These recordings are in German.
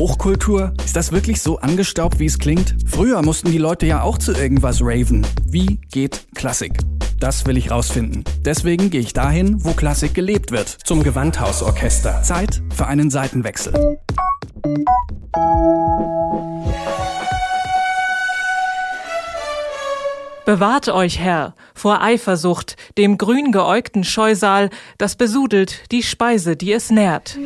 Hochkultur? Ist das wirklich so angestaubt, wie es klingt? Früher mussten die Leute ja auch zu irgendwas raven. Wie geht Klassik? Das will ich rausfinden. Deswegen gehe ich dahin, wo Klassik gelebt wird. Zum Gewandhausorchester. Zeit für einen Seitenwechsel. Bewahrt euch, Herr, vor Eifersucht, dem grün geäugten Scheusal, das besudelt die Speise, die es nährt.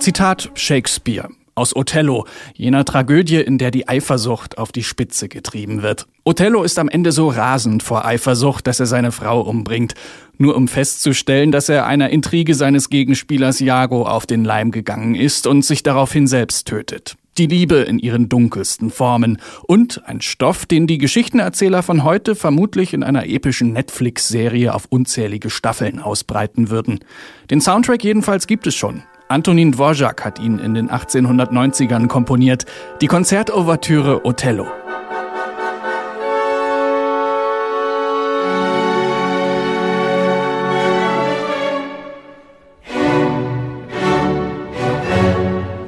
Zitat Shakespeare aus Othello, jener Tragödie, in der die Eifersucht auf die Spitze getrieben wird. Othello ist am Ende so rasend vor Eifersucht, dass er seine Frau umbringt, nur um festzustellen, dass er einer Intrige seines Gegenspielers Iago auf den Leim gegangen ist und sich daraufhin selbst tötet. Die Liebe in ihren dunkelsten Formen und ein Stoff, den die Geschichtenerzähler von heute vermutlich in einer epischen Netflix-Serie auf unzählige Staffeln ausbreiten würden. Den Soundtrack jedenfalls gibt es schon. Antonin Dvorak hat ihn in den 1890ern komponiert, die Konzertouvertüre Othello.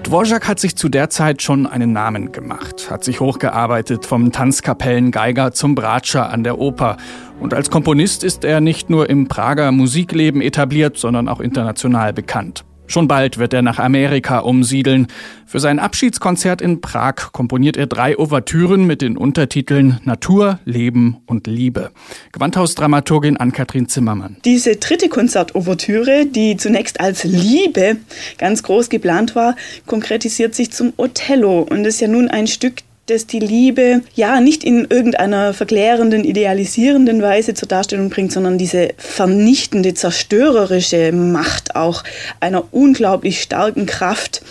Dvorak hat sich zu der Zeit schon einen Namen gemacht, hat sich hochgearbeitet vom Tanzkapellengeiger zum Bratscher an der Oper. Und als Komponist ist er nicht nur im Prager Musikleben etabliert, sondern auch international bekannt. Schon bald wird er nach Amerika umsiedeln. Für sein Abschiedskonzert in Prag komponiert er drei Ouvertüren mit den Untertiteln Natur, Leben und Liebe. Gewandhausdramaturgin Ann-Kathrin Zimmermann. Diese dritte Konzertouvertüre, die zunächst als Liebe ganz groß geplant war, konkretisiert sich zum Othello und ist ja nun ein Stück, dass die Liebe ja nicht in irgendeiner verklärenden, idealisierenden Weise zur Darstellung bringt, sondern diese vernichtende, zerstörerische Macht auch einer unglaublich starken Kraft,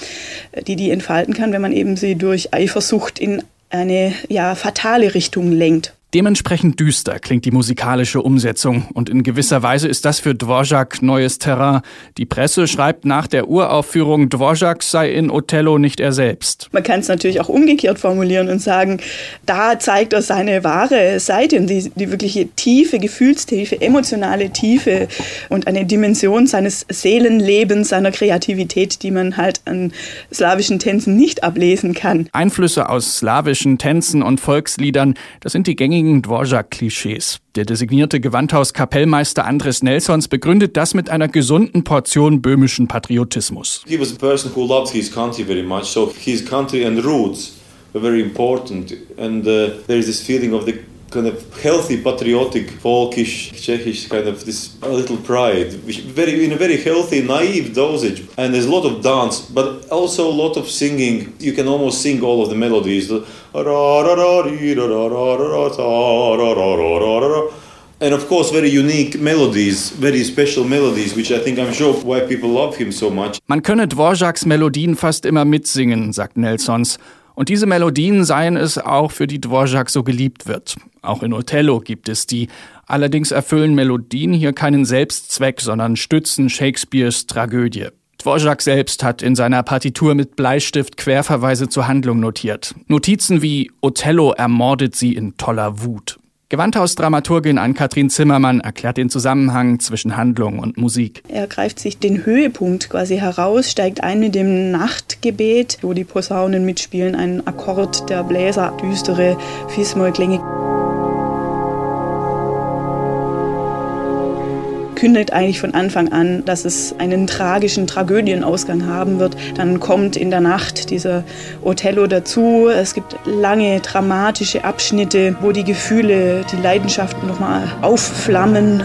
die die entfalten kann, wenn man eben sie durch Eifersucht in eine ja fatale Richtung lenkt. Dementsprechend düster klingt die musikalische Umsetzung und in gewisser Weise ist das für Dvorak neues Terrain. Die Presse schreibt nach der Uraufführung, Dvorak sei in Othello nicht er selbst. Man kann es natürlich auch umgekehrt formulieren und sagen, da zeigt er seine wahre Seite, die, die wirkliche tiefe Gefühlstiefe, emotionale Tiefe und eine Dimension seines Seelenlebens, seiner Kreativität, die man halt an slawischen Tänzen nicht ablesen kann. Einflüsse aus slawischen Tänzen und Volksliedern, das sind die gängigen gängigen Dvorak-Klischees. Der designierte Gewandhauskapellmeister Andres Nelsons begründet das mit einer gesunden Portion böhmischen Patriotismus. He was a person who loved his country very much, so his country and roots were very important. And uh, there is this feeling of the kind of healthy, patriotic, folkish, Czechish kind of this little pride, which very in a very healthy, naive dosage. And there's a lot of dance, but also a lot of singing. You can almost sing all of the melodies. And of course, very unique melodies, very special melodies, which I think I'm sure why people love him so much. Man könne Dvoraks Melodien fast immer mitsingen, sagt Nelsons. Und diese Melodien seien es auch, für die Dvorak so geliebt wird. Auch in Othello gibt es die. Allerdings erfüllen Melodien hier keinen Selbstzweck, sondern stützen Shakespeares Tragödie. Dvorak selbst hat in seiner Partitur mit Bleistift Querverweise zur Handlung notiert. Notizen wie Othello ermordet sie in toller Wut. Gewandhausdramaturgin Ann-Kathrin Zimmermann erklärt den Zusammenhang zwischen Handlung und Musik. Er greift sich den Höhepunkt quasi heraus, steigt ein mit dem Nachtgebet, wo die Posaunen mitspielen, ein Akkord der Bläser, düstere Fismollklänge. Kündigt eigentlich von Anfang an, dass es einen tragischen Tragödienausgang haben wird. Dann kommt in der Nacht dieser Othello dazu. Es gibt lange dramatische Abschnitte, wo die Gefühle, die Leidenschaften nochmal aufflammen.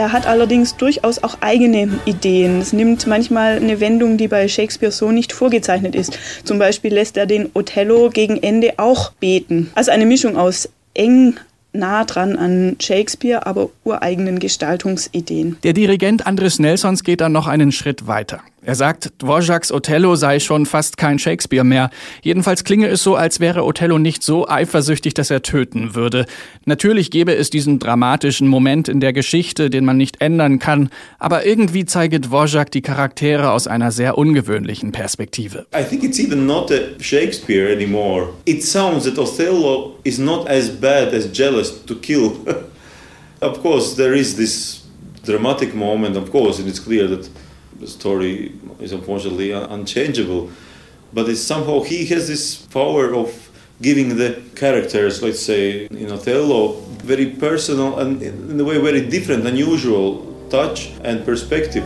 Er hat allerdings durchaus auch eigene Ideen. Es nimmt manchmal eine Wendung, die bei Shakespeare so nicht vorgezeichnet ist. Zum Beispiel lässt er den Othello gegen Ende auch beten. Also eine Mischung aus eng nah dran an Shakespeare, aber ureigenen Gestaltungsideen. Der Dirigent Andres Nelsons geht dann noch einen Schritt weiter. Er sagt, Dvořáks Othello sei schon fast kein Shakespeare mehr. Jedenfalls klinge es so, als wäre Othello nicht so eifersüchtig, dass er töten würde. Natürlich gäbe es diesen dramatischen Moment in der Geschichte, den man nicht ändern kann, aber irgendwie zeige Dvořák die Charaktere aus einer sehr ungewöhnlichen Perspektive. I think it's even not Shakespeare anymore. It sounds that Othello is not as bad as jealous to kill. of course, there is this dramatic moment, of course, and it's clear that the story is unfortunately unchangeable. But it's somehow he has this power of giving the characters, let's say in Othello, very personal and in a way very different, unusual touch and perspective.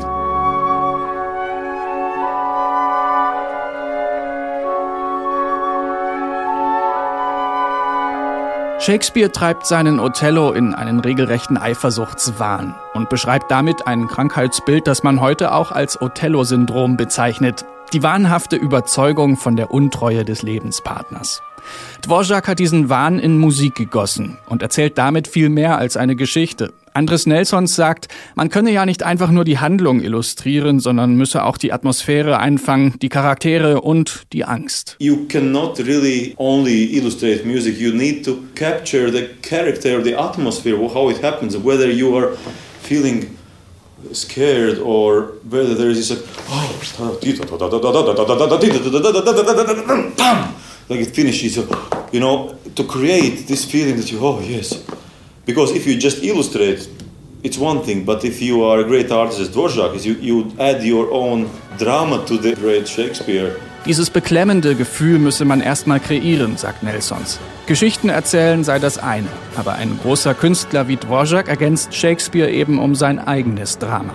Shakespeare treibt seinen Othello in einen regelrechten Eifersuchtswahn und beschreibt damit ein Krankheitsbild, das man heute auch als Othello-Syndrom bezeichnet. Die wahnhafte Überzeugung von der Untreue des Lebenspartners. Dvorak hat diesen Wahn in Musik gegossen und erzählt damit viel mehr als eine Geschichte. Andres Nelsons sagt, man könne ja nicht einfach nur die Handlung illustrieren, sondern müsse auch die Atmosphäre einfangen, die Charaktere und die Angst. You cannot really only illustrate music, you need to capture the character, the atmosphere, how it happens, whether you are feeling scared or whether there is this like it finishes, you know, to create this feeling that you, oh yes. Because if you just illustrate, it's one thing, but if you are a great artist as Dvorak, you, you add your own drama to the great Shakespeare. Dieses beklemmende Gefühl müsse man erstmal kreieren, sagt Nelsons. Geschichten erzählen sei das eine, aber ein großer Künstler wie Dvorak ergänzt Shakespeare eben um sein eigenes Drama.